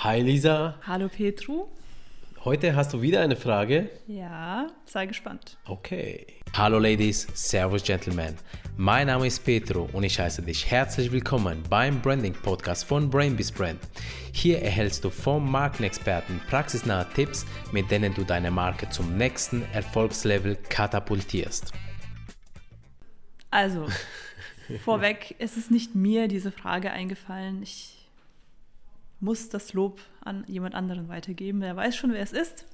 Hi Lisa. Hallo Petru. Heute hast du wieder eine Frage. Ja, sei gespannt. Okay. Hallo Ladies, Servus Gentlemen. Mein Name ist Petro und ich heiße dich herzlich willkommen beim Branding Podcast von Brainbees Brand. Hier erhältst du vom Markenexperten praxisnahe Tipps, mit denen du deine Marke zum nächsten Erfolgslevel katapultierst. Also, vorweg ist es nicht mir diese Frage eingefallen. Ich muss das Lob an jemand anderen weitergeben. Der weiß schon, wer es ist.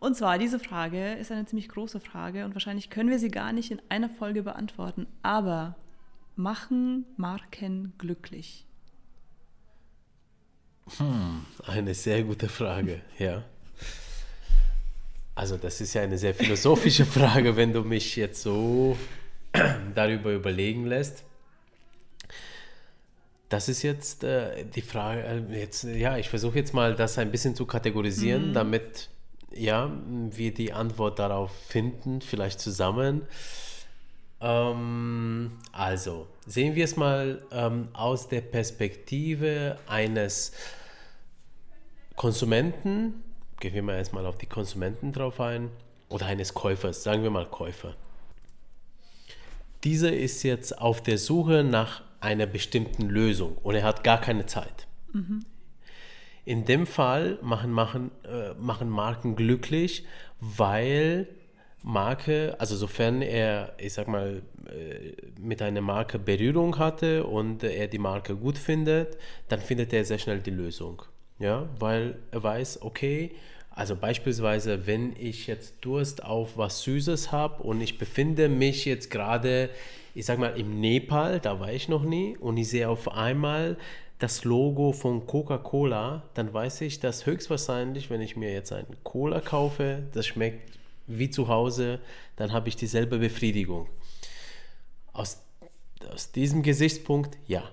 Und zwar, diese Frage ist eine ziemlich große Frage und wahrscheinlich können wir sie gar nicht in einer Folge beantworten. Aber machen Marken glücklich? Hm, eine sehr gute Frage, ja. Also das ist ja eine sehr philosophische Frage, wenn du mich jetzt so darüber überlegen lässt. Das ist jetzt äh, die Frage, äh, jetzt, ja, ich versuche jetzt mal das ein bisschen zu kategorisieren, mhm. damit ja, wir die Antwort darauf finden, vielleicht zusammen. Ähm, also, sehen wir es mal ähm, aus der Perspektive eines Konsumenten, gehen wir mal erstmal auf die Konsumenten drauf ein, oder eines Käufers, sagen wir mal Käufer. Dieser ist jetzt auf der Suche nach einer bestimmten Lösung und er hat gar keine Zeit. Mhm. In dem Fall machen, machen, äh, machen Marken glücklich, weil Marke, also sofern er, ich sag mal, äh, mit einer Marke Berührung hatte und er die Marke gut findet, dann findet er sehr schnell die Lösung. Ja, weil er weiß, okay, also beispielsweise, wenn ich jetzt Durst auf was Süßes habe und ich befinde mich jetzt gerade, ich sag mal, im Nepal, da war ich noch nie, und ich sehe auf einmal das Logo von Coca-Cola, dann weiß ich, dass höchstwahrscheinlich, wenn ich mir jetzt einen Cola kaufe, das schmeckt wie zu Hause, dann habe ich dieselbe Befriedigung. Aus, aus diesem Gesichtspunkt, ja.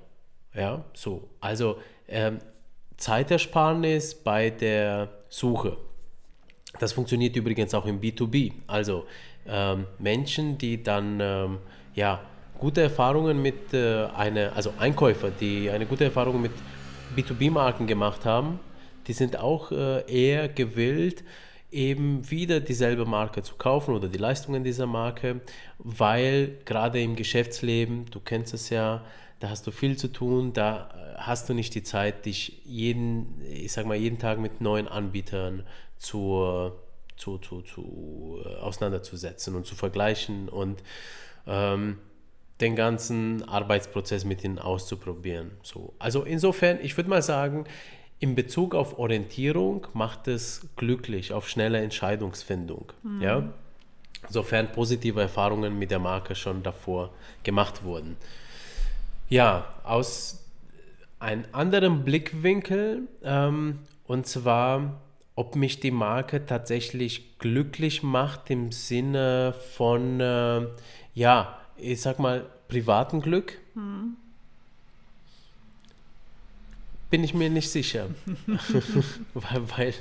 Ja, so. Also ähm, Zeitersparnis bei der Suche. Das funktioniert übrigens auch im B2B. Also ähm, Menschen, die dann ähm, ja, gute Erfahrungen mit äh, einer, also Einkäufer, die eine gute Erfahrung mit B2B-Marken gemacht haben, die sind auch äh, eher gewillt, eben wieder dieselbe Marke zu kaufen oder die Leistungen dieser Marke, weil gerade im Geschäftsleben, du kennst es ja, da hast du viel zu tun, da äh, hast du nicht die Zeit, dich jeden, ich sag mal, jeden Tag mit neuen Anbietern zu, zu, zu, zu äh, auseinanderzusetzen und zu vergleichen und ähm, den ganzen Arbeitsprozess mit ihnen auszuprobieren. So. Also insofern, ich würde mal sagen, in Bezug auf Orientierung macht es glücklich, auf schnelle Entscheidungsfindung. Mhm. Ja? Sofern positive Erfahrungen mit der Marke schon davor gemacht wurden. Ja, aus einem anderen Blickwinkel, ähm, und zwar ob mich die Marke tatsächlich glücklich macht im Sinne von, äh, ja, ich sag mal, privaten Glück. Hm. Bin ich mir nicht sicher. weil, weil,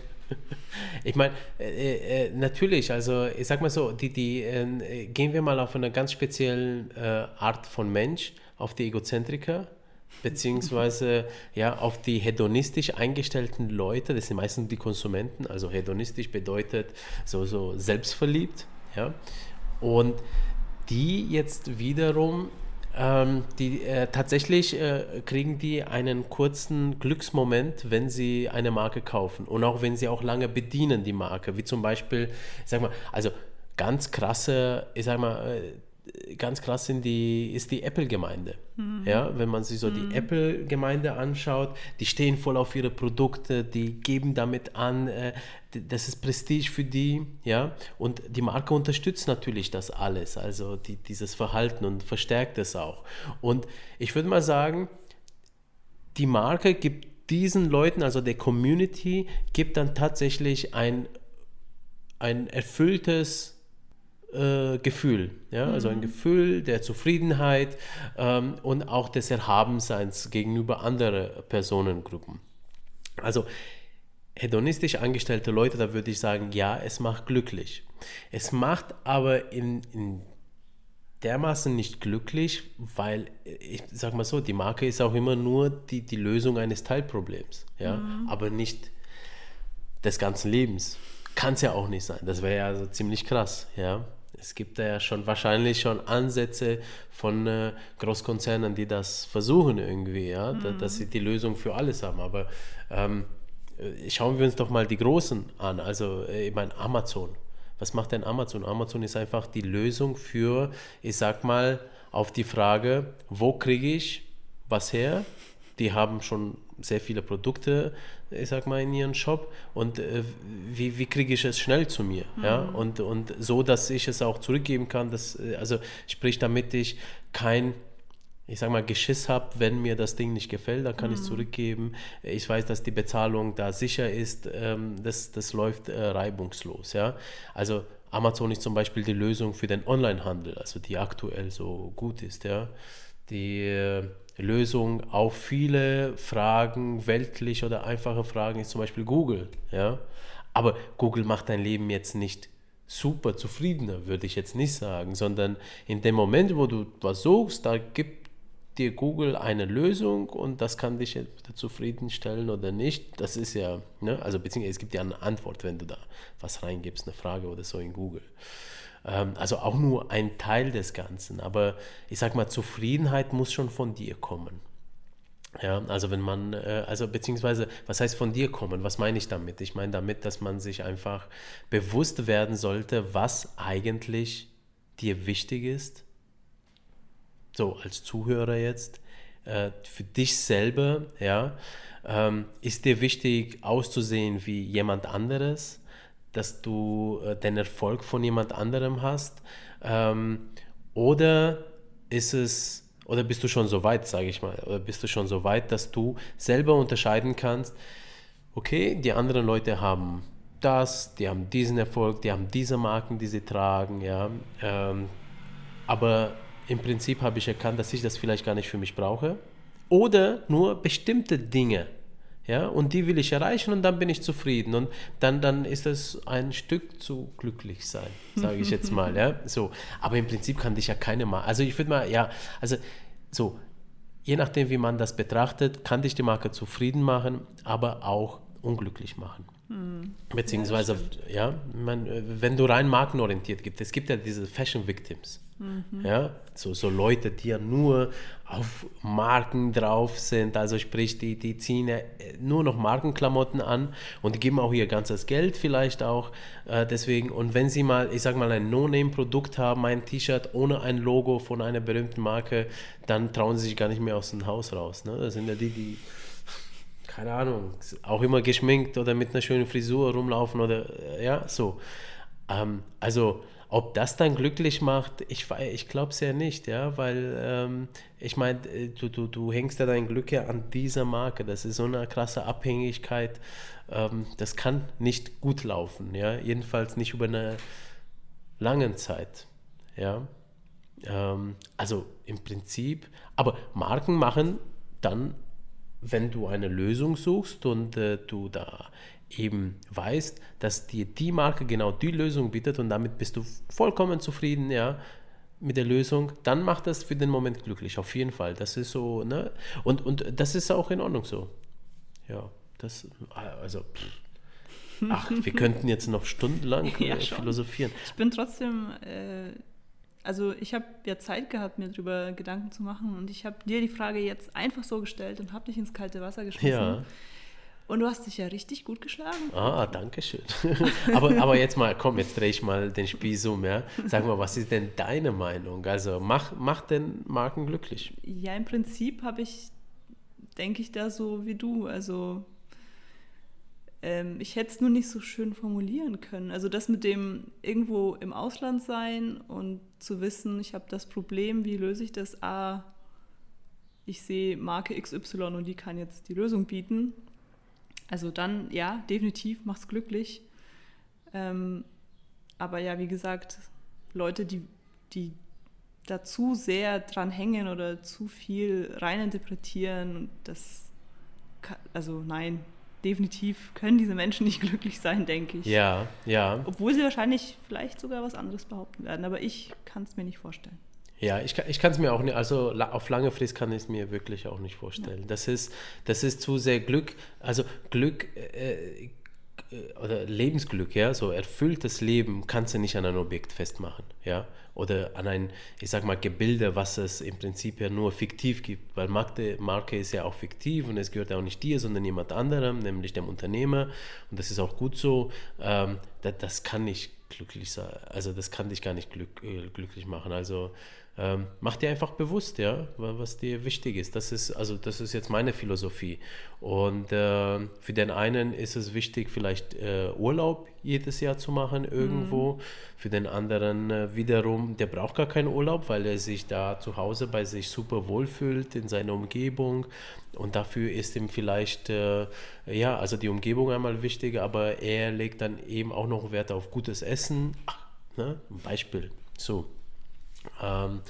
ich meine, äh, äh, natürlich, also ich sag mal so, die, die, äh, gehen wir mal auf eine ganz spezielle äh, Art von Mensch, auf die Egozentriker beziehungsweise ja auf die hedonistisch eingestellten Leute, das sind meistens die Konsumenten, also hedonistisch bedeutet so, so selbstverliebt, ja, und die jetzt wiederum ähm, die äh, tatsächlich äh, kriegen die einen kurzen Glücksmoment, wenn sie eine Marke kaufen und auch wenn sie auch lange bedienen die Marke, wie zum Beispiel, sag mal, also ganz krasse, ich sag mal, äh, ganz krass sind die, ist die Apple-Gemeinde. Mhm. Ja, wenn man sich so mhm. die Apple-Gemeinde anschaut, die stehen voll auf ihre Produkte, die geben damit an, äh, das ist Prestige für die, ja, und die Marke unterstützt natürlich das alles, also die, dieses Verhalten und verstärkt es auch. Und ich würde mal sagen, die Marke gibt diesen Leuten, also der Community, gibt dann tatsächlich ein, ein erfülltes äh, Gefühl. Ja? Mhm. Also ein mhm. Gefühl der Zufriedenheit ähm, und auch des Erhabenseins gegenüber anderen Personengruppen. Also hedonistisch angestellte Leute, da würde ich sagen, ja, es macht glücklich. Es macht aber in, in dermaßen nicht glücklich, weil ich sag mal so, die Marke ist auch immer nur die, die Lösung eines Teilproblems, ja, mhm. aber nicht des ganzen Lebens. Kann es ja auch nicht sein. Das wäre ja so ziemlich krass, ja. Es gibt da ja schon wahrscheinlich schon Ansätze von äh, Großkonzernen, die das versuchen irgendwie, ja, mhm. da, dass sie die Lösung für alles haben. Aber ähm, äh, schauen wir uns doch mal die Großen an. Also äh, ich meine Amazon. Was macht denn Amazon? Amazon ist einfach die Lösung für, ich sag mal, auf die Frage, wo kriege ich was her? Die haben schon sehr viele Produkte, ich sag mal, in ihren Shop und äh, wie, wie kriege ich es schnell zu mir? Mhm. Ja? Und, und so, dass ich es auch zurückgeben kann, dass, äh, also sprich, damit ich kein ich sag mal, Geschiss habe, wenn mir das Ding nicht gefällt, dann kann mhm. ich es zurückgeben. Ich weiß, dass die Bezahlung da sicher ist. Ähm, das, das läuft äh, reibungslos. Ja? Also Amazon ist zum Beispiel die Lösung für den Onlinehandel, also die aktuell so gut ist. Ja? Die äh, Lösung auf viele Fragen, weltliche oder einfache Fragen, ist zum Beispiel Google. Ja? Aber Google macht dein Leben jetzt nicht super zufriedener, würde ich jetzt nicht sagen, sondern in dem Moment, wo du was suchst, da gibt dir Google eine Lösung und das kann dich zufriedenstellen oder nicht. Das ist ja, ne? also beziehungsweise es gibt ja eine Antwort, wenn du da was reingibst, eine Frage oder so in Google. Ähm, also auch nur ein Teil des Ganzen. Aber ich sag mal, Zufriedenheit muss schon von dir kommen. Ja, also wenn man, äh, also beziehungsweise, was heißt von dir kommen? Was meine ich damit? Ich meine damit, dass man sich einfach bewusst werden sollte, was eigentlich dir wichtig ist so als Zuhörer jetzt, äh, für dich selber, ja, ähm, ist dir wichtig auszusehen wie jemand anderes, dass du äh, den Erfolg von jemand anderem hast, ähm, oder ist es, oder bist du schon so weit, sage ich mal, oder bist du schon so weit, dass du selber unterscheiden kannst, okay, die anderen Leute haben das, die haben diesen Erfolg, die haben diese Marken, die sie tragen, ja, ähm, aber im Prinzip habe ich erkannt, dass ich das vielleicht gar nicht für mich brauche. Oder nur bestimmte Dinge. Ja, und die will ich erreichen und dann bin ich zufrieden. Und dann, dann ist es ein Stück zu glücklich sein, sage ich jetzt mal. ja, so. Aber im Prinzip kann dich ja keine Marke. Also ich würde mal, ja, also so, je nachdem, wie man das betrachtet, kann dich die Marke zufrieden machen, aber auch unglücklich machen. Hm. Beziehungsweise, ja, ja man, wenn du rein markenorientiert gibt, es gibt ja diese Fashion Victims. Mhm. Ja, so, so Leute, die ja nur auf Marken drauf sind, also sprich, die, die ziehen ja nur noch Markenklamotten an und die geben auch ihr ganzes Geld vielleicht auch äh, deswegen. Und wenn sie mal, ich sag mal, ein No-Name-Produkt haben, ein T-Shirt ohne ein Logo von einer berühmten Marke, dann trauen sie sich gar nicht mehr aus dem Haus raus. Ne? Das sind ja die, die keine Ahnung, auch immer geschminkt oder mit einer schönen Frisur rumlaufen oder äh, ja, so. Ähm, also ob das dann glücklich macht, ich, ich glaube es ja nicht, ja, weil ähm, ich meine, äh, du, du, du hängst ja dein Glück ja an dieser Marke. Das ist so eine krasse Abhängigkeit. Ähm, das kann nicht gut laufen, ja, jedenfalls nicht über eine lange Zeit, ja. Ähm, also im Prinzip, aber Marken machen dann wenn du eine Lösung suchst und äh, du da eben weißt, dass dir die Marke genau die Lösung bietet und damit bist du vollkommen zufrieden, ja, mit der Lösung, dann macht das für den Moment glücklich, auf jeden Fall. Das ist so, ne? Und, und das ist auch in Ordnung so. Ja, das, also, ach, wir könnten jetzt noch stundenlang ja, äh, philosophieren. Ich bin trotzdem, äh, also ich habe ja Zeit gehabt, mir darüber Gedanken zu machen und ich habe dir die Frage jetzt einfach so gestellt und habe dich ins kalte Wasser geschmissen. Ja. Und du hast dich ja richtig gut geschlagen. Ah, danke schön. aber, aber jetzt mal, komm, jetzt drehe ich mal den Spieß um. Ja? Sag mal, was ist denn deine Meinung? Also mach, mach den Marken glücklich. Ja, im Prinzip habe ich, denke ich, da so wie du. Also ähm, ich hätte es nur nicht so schön formulieren können. Also das mit dem irgendwo im Ausland sein und zu wissen, ich habe das Problem, wie löse ich das? A, ich sehe Marke XY und die kann jetzt die Lösung bieten also dann, ja, definitiv macht es glücklich. Ähm, aber ja, wie gesagt, Leute, die, die da zu sehr dran hängen oder zu viel reininterpretieren, das, also nein, definitiv können diese Menschen nicht glücklich sein, denke ich. Ja, ja. Obwohl sie wahrscheinlich vielleicht sogar was anderes behaupten werden, aber ich kann es mir nicht vorstellen. Ja, ich, ich kann es mir auch nicht, also auf lange Frist kann ich es mir wirklich auch nicht vorstellen. Ja. Das, ist, das ist zu sehr Glück, also Glück äh, äh, oder Lebensglück, ja, so erfülltes Leben kannst du nicht an ein Objekt festmachen, ja, oder an ein, ich sag mal, Gebilde, was es im Prinzip ja nur fiktiv gibt, weil Marke, Marke ist ja auch fiktiv und es gehört ja auch nicht dir, sondern jemand anderem, nämlich dem Unternehmer. Und das ist auch gut so, ähm, das, das kann nicht glücklich sein, also das kann dich gar nicht glück, äh, glücklich machen, also ähm, mach dir einfach bewusst, ja, was dir wichtig ist. Das ist, also das ist jetzt meine Philosophie. Und äh, für den einen ist es wichtig, vielleicht äh, Urlaub jedes Jahr zu machen irgendwo. Mhm. Für den anderen äh, wiederum, der braucht gar keinen Urlaub, weil er sich da zu Hause bei sich super wohlfühlt in seiner Umgebung. Und dafür ist ihm vielleicht, äh, ja, also die Umgebung einmal wichtig, aber er legt dann eben auch noch Wert auf gutes Essen. Ach, ne? Ein Beispiel. So. Ähm,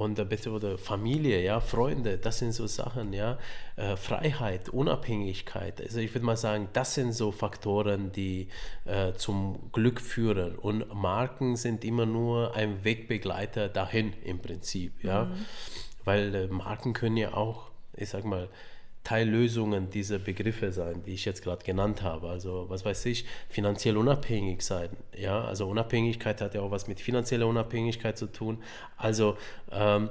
und bitte oder Familie, ja, Freunde, das sind so Sachen, ja, äh, Freiheit, Unabhängigkeit. Also ich würde mal sagen, das sind so Faktoren, die äh, zum Glück führen. Und Marken sind immer nur ein Wegbegleiter dahin im Prinzip, ja, mhm. weil äh, Marken können ja auch, ich sag mal, Teillösungen dieser Begriffe sein, die ich jetzt gerade genannt habe. Also was weiß ich, finanziell unabhängig sein. Ja, also Unabhängigkeit hat ja auch was mit finanzieller Unabhängigkeit zu tun. Also ähm,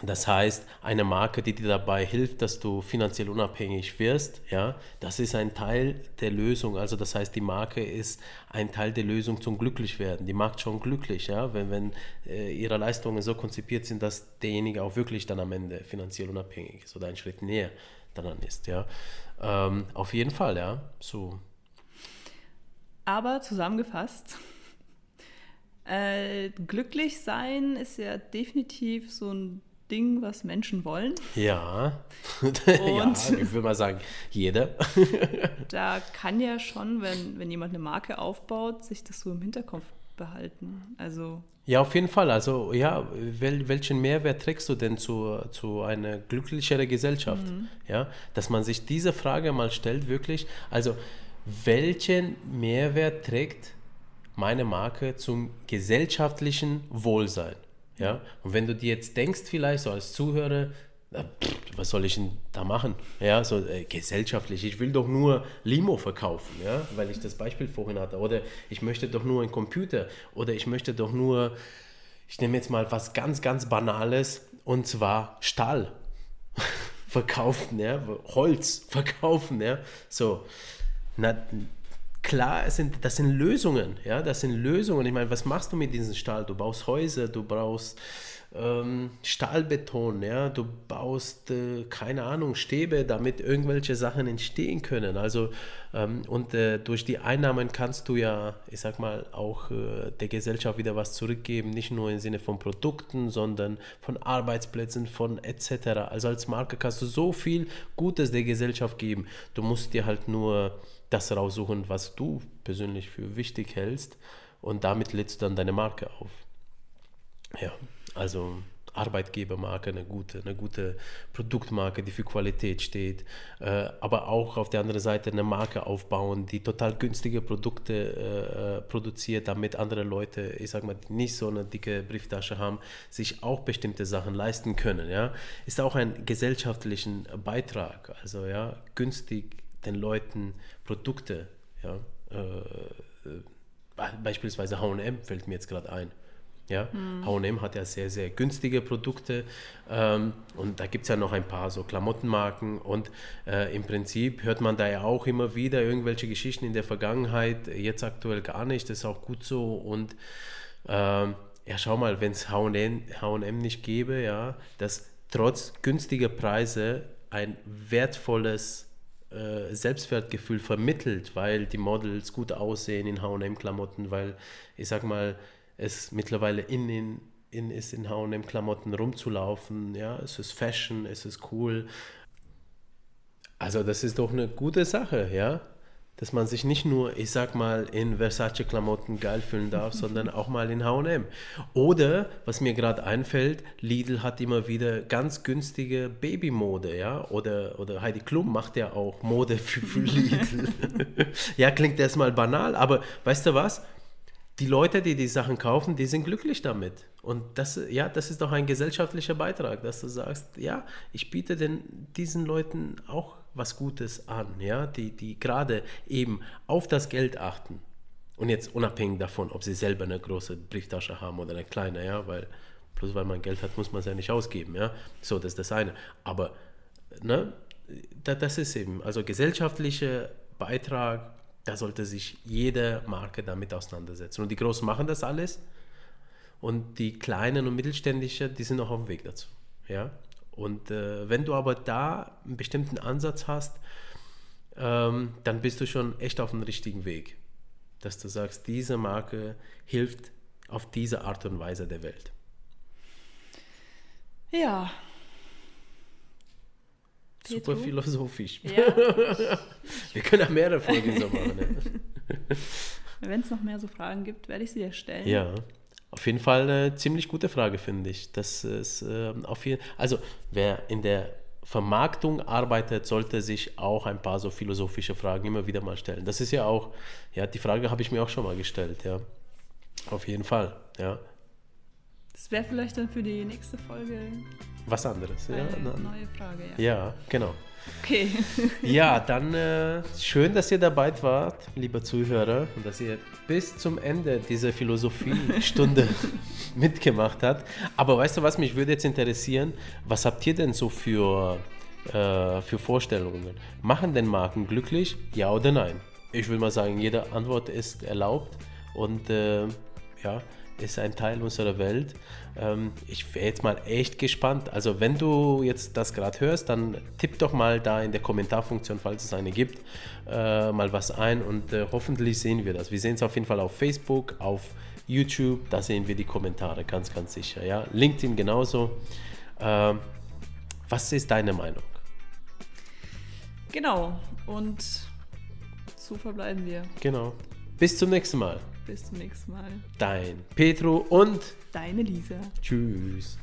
das heißt, eine Marke, die dir dabei hilft, dass du finanziell unabhängig wirst, ja, das ist ein Teil der Lösung. Also das heißt, die Marke ist ein Teil der Lösung zum Glücklichwerden. Die macht schon glücklich, ja, wenn, wenn äh, ihre Leistungen so konzipiert sind, dass derjenige auch wirklich dann am Ende finanziell unabhängig ist oder einen Schritt näher daran ist, ja. Ähm, auf jeden Fall, ja, so. Aber zusammengefasst, äh, glücklich sein ist ja definitiv so ein Ding, was Menschen wollen. Ja, ja ich würde mal sagen, jeder. da kann ja schon, wenn, wenn jemand eine Marke aufbaut, sich das so im Hinterkopf behalten. Also ja, auf jeden Fall. Also ja, wel, welchen Mehrwert trägst du denn zu, zu einer glücklicheren Gesellschaft? Mhm. Ja, dass man sich diese Frage mal stellt, wirklich. Also welchen Mehrwert trägt meine Marke zum gesellschaftlichen Wohlsein? Ja? Und wenn du dir jetzt denkst, vielleicht so als Zuhörer, was soll ich denn da machen? Ja, so äh, gesellschaftlich. Ich will doch nur Limo verkaufen, ja, weil ich das Beispiel vorhin hatte. Oder ich möchte doch nur einen Computer. Oder ich möchte doch nur, ich nehme jetzt mal was ganz, ganz Banales und zwar Stahl verkaufen, ja, Holz verkaufen, ja. So, na, klar, es sind, das sind Lösungen, ja, das sind Lösungen. Ich meine, was machst du mit diesem Stahl? Du baust Häuser, du brauchst ähm, Stahlbeton, ja, du baust, äh, keine Ahnung, Stäbe, damit irgendwelche Sachen entstehen können. Also, ähm, und äh, durch die Einnahmen kannst du ja, ich sag mal, auch äh, der Gesellschaft wieder was zurückgeben, nicht nur im Sinne von Produkten, sondern von Arbeitsplätzen, von etc. Also als Marke kannst du so viel Gutes der Gesellschaft geben. Du musst dir halt nur das raussuchen, was du persönlich für wichtig hältst und damit lädst du dann deine Marke auf. Ja, also Arbeitgebermarke, eine gute, eine gute Produktmarke, die für Qualität steht, äh, aber auch auf der anderen Seite eine Marke aufbauen, die total günstige Produkte äh, äh produziert, damit andere Leute, ich sag mal, die nicht so eine dicke Brieftasche haben, sich auch bestimmte Sachen leisten können. Ja, ist auch ein gesellschaftlichen Beitrag, also ja, günstig den Leuten Produkte, ja, äh, beispielsweise H&M fällt mir jetzt gerade ein. Ja, H&M hat ja sehr, sehr günstige Produkte ähm, und da gibt es ja noch ein paar so Klamottenmarken und äh, im Prinzip hört man da ja auch immer wieder irgendwelche Geschichten in der Vergangenheit, jetzt aktuell gar nicht, das ist auch gut so und ähm, ja, schau mal, wenn es H&M nicht gäbe, ja, dass trotz günstiger Preise ein wertvolles äh, Selbstwertgefühl vermittelt, weil die Models gut aussehen in HM-Klamotten, weil ich sag mal, es mittlerweile in, in, in ist, in HM-Klamotten rumzulaufen. Ja, es ist Fashion, es ist cool. Also, das ist doch eine gute Sache, ja dass man sich nicht nur, ich sag mal, in Versace-Klamotten geil fühlen darf, sondern auch mal in HM. Oder, was mir gerade einfällt, Lidl hat immer wieder ganz günstige Babymode, ja? Oder, oder Heidi Klum macht ja auch Mode für, für Lidl. ja, klingt erstmal banal, aber weißt du was? Die Leute, die die Sachen kaufen, die sind glücklich damit. Und das, ja, das ist doch ein gesellschaftlicher Beitrag, dass du sagst, ja, ich biete den, diesen Leuten auch was Gutes an, ja, die, die gerade eben auf das Geld achten. Und jetzt unabhängig davon, ob sie selber eine große Brieftasche haben oder eine kleine, ja, weil bloß weil man Geld hat, muss man es ja nicht ausgeben, ja. So, das ist das eine. Aber, ne, das ist eben, also gesellschaftlicher Beitrag, da sollte sich jede Marke damit auseinandersetzen. Und die Großen machen das alles und die kleinen und mittelständischen, die sind noch auf dem Weg dazu. Ja? Und äh, wenn du aber da einen bestimmten Ansatz hast, ähm, dann bist du schon echt auf dem richtigen Weg. Dass du sagst, diese Marke hilft auf diese Art und Weise der Welt. Ja. Super philosophisch. Ja. Wir können auch mehrere Folgen so machen. Ne? Wenn es noch mehr so Fragen gibt, werde ich sie dir stellen. Ja, auf jeden Fall eine ziemlich gute Frage, finde ich. Das ist äh, auf jeden also wer in der Vermarktung arbeitet, sollte sich auch ein paar so philosophische Fragen immer wieder mal stellen. Das ist ja auch, ja, die Frage habe ich mir auch schon mal gestellt, ja. Auf jeden Fall, ja. Das wäre vielleicht dann für die nächste Folge Was anderes, ja. eine neue Frage. Ja. Ja, genau. Okay. Ja, dann äh, schön, dass ihr dabei wart, liebe Zuhörer, und dass ihr bis zum Ende dieser Philosophiestunde mitgemacht habt. Aber weißt du was, mich würde jetzt interessieren, was habt ihr denn so für, äh, für Vorstellungen? Machen denn Marken glücklich, ja oder nein? Ich will mal sagen, jede Antwort ist erlaubt und äh, ja, ist ein Teil unserer Welt. Ähm, ich wäre jetzt mal echt gespannt. Also wenn du jetzt das gerade hörst, dann tipp doch mal da in der Kommentarfunktion, falls es eine gibt, äh, mal was ein und äh, hoffentlich sehen wir das. Wir sehen es auf jeden Fall auf Facebook, auf YouTube, da sehen wir die Kommentare, ganz, ganz sicher. Ja? LinkedIn genauso. Ähm, was ist deine Meinung? Genau. Und so verbleiben wir. Genau. Bis zum nächsten Mal. Bis zum nächsten Mal. Dein Petro und Deine Lisa. tschüss.